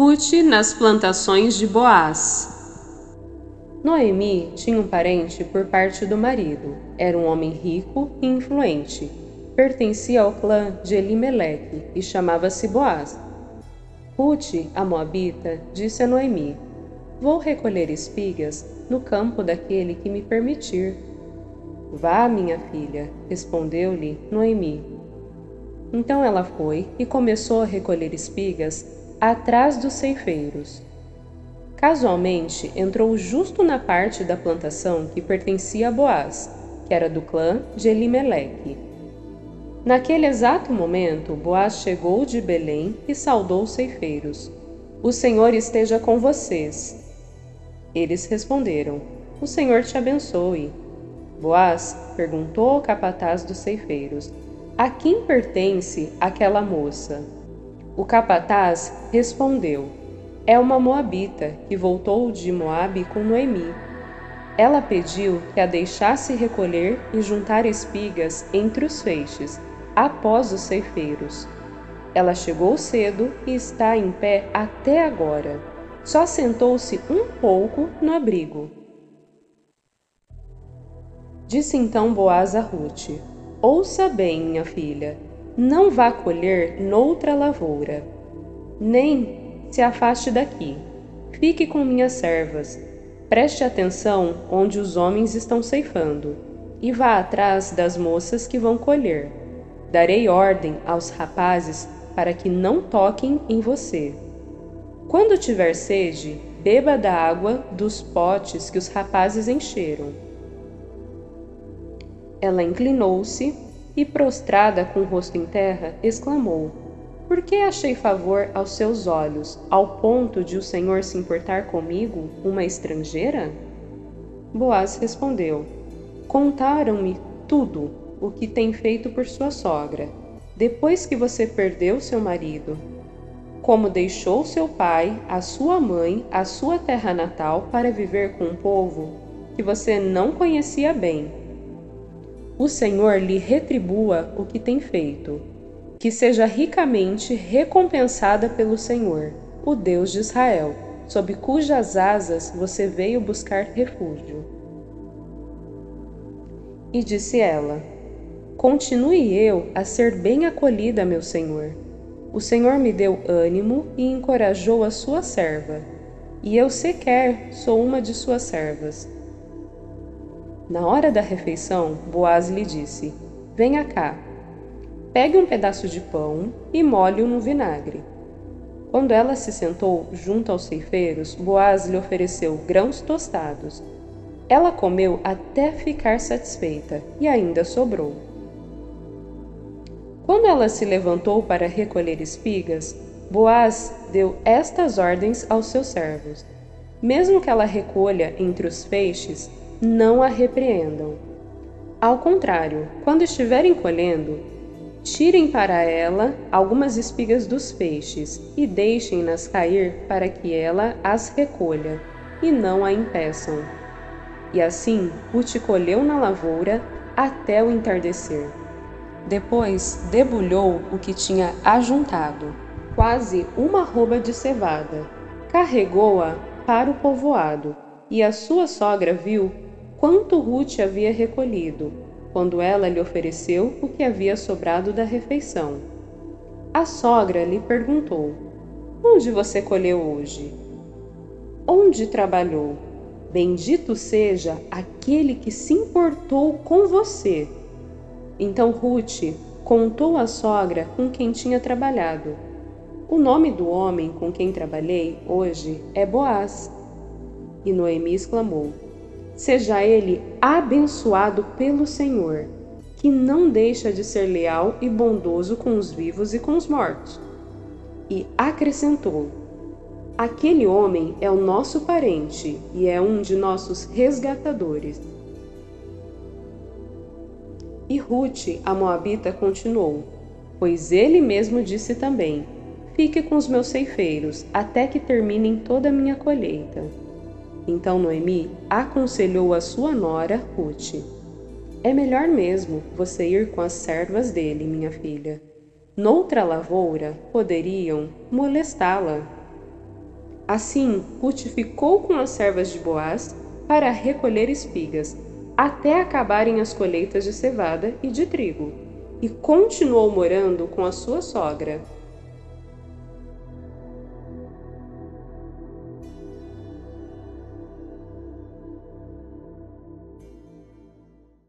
Ruth nas plantações de Boaz. Noemi tinha um parente por parte do marido. Era um homem rico e influente. Pertencia ao clã de Elimeleque e chamava-se Boaz. Ruth, a moabita, disse a Noemi: Vou recolher espigas no campo daquele que me permitir. Vá, minha filha, respondeu-lhe Noemi. Então ela foi e começou a recolher espigas atrás dos ceifeiros. Casualmente, entrou justo na parte da plantação que pertencia a Boaz, que era do clã de Elimeleque. Naquele exato momento, Boaz chegou de Belém e saudou os ceifeiros. O Senhor esteja com vocês. Eles responderam: O Senhor te abençoe. Boaz perguntou ao capataz dos ceifeiros: A quem pertence aquela moça? O capataz respondeu: É uma moabita que voltou de Moabe com Noemi. Ela pediu que a deixasse recolher e juntar espigas entre os feixes, após os ceifeiros. Ela chegou cedo e está em pé até agora. Só sentou-se um pouco no abrigo. Disse então Boaz a Ruth: Ouça bem, minha filha não vá colher noutra lavoura, nem se afaste daqui. Fique com minhas servas. Preste atenção onde os homens estão ceifando, e vá atrás das moças que vão colher. Darei ordem aos rapazes para que não toquem em você. Quando tiver sede, beba da água dos potes que os rapazes encheram. Ela inclinou-se e, prostrada com o rosto em terra, exclamou: Por que achei favor aos seus olhos, ao ponto de o Senhor se importar comigo, uma estrangeira? Boaz respondeu: Contaram-me tudo o que tem feito por sua sogra, depois que você perdeu seu marido. Como deixou seu pai, a sua mãe, a sua terra natal para viver com um povo que você não conhecia bem o Senhor lhe retribua o que tem feito, que seja ricamente recompensada pelo Senhor, o Deus de Israel, sob cujas asas você veio buscar refúgio. E disse ela: Continue eu a ser bem acolhida, meu Senhor. O Senhor me deu ânimo e encorajou a sua serva, e eu sequer sou uma de suas servas na hora da refeição, Boaz lhe disse: Venha cá. Pegue um pedaço de pão e molhe-o no vinagre. Quando ela se sentou junto aos ceifeiros, Boaz lhe ofereceu grãos tostados. Ela comeu até ficar satisfeita e ainda sobrou. Quando ela se levantou para recolher espigas, Boaz deu estas ordens aos seus servos: Mesmo que ela recolha entre os feixes, não a repreendam. Ao contrário, quando estiverem colhendo, tirem para ela algumas espigas dos peixes e deixem-nas cair para que ela as recolha, e não a impeçam. E assim Ruth colheu na lavoura até o entardecer. Depois debulhou o que tinha ajuntado, quase uma rouba de cevada. Carregou-a para o povoado, e a sua sogra viu quanto Ruth havia recolhido, quando ela lhe ofereceu o que havia sobrado da refeição. A sogra lhe perguntou: Onde você colheu hoje? Onde trabalhou? Bendito seja aquele que se importou com você. Então Ruth contou à sogra com quem tinha trabalhado. O nome do homem com quem trabalhei hoje é Boaz. E Noemi exclamou: Seja ele abençoado pelo Senhor, que não deixa de ser leal e bondoso com os vivos e com os mortos. E acrescentou: Aquele homem é o nosso parente e é um de nossos resgatadores. E Ruth, a Moabita, continuou: Pois ele mesmo disse também: Fique com os meus ceifeiros até que terminem toda a minha colheita. Então Noemi aconselhou a sua nora, Ruth: É melhor mesmo você ir com as servas dele, minha filha. Noutra lavoura poderiam molestá-la. Assim, Ruth ficou com as servas de Boaz para recolher espigas, até acabarem as colheitas de cevada e de trigo, e continuou morando com a sua sogra.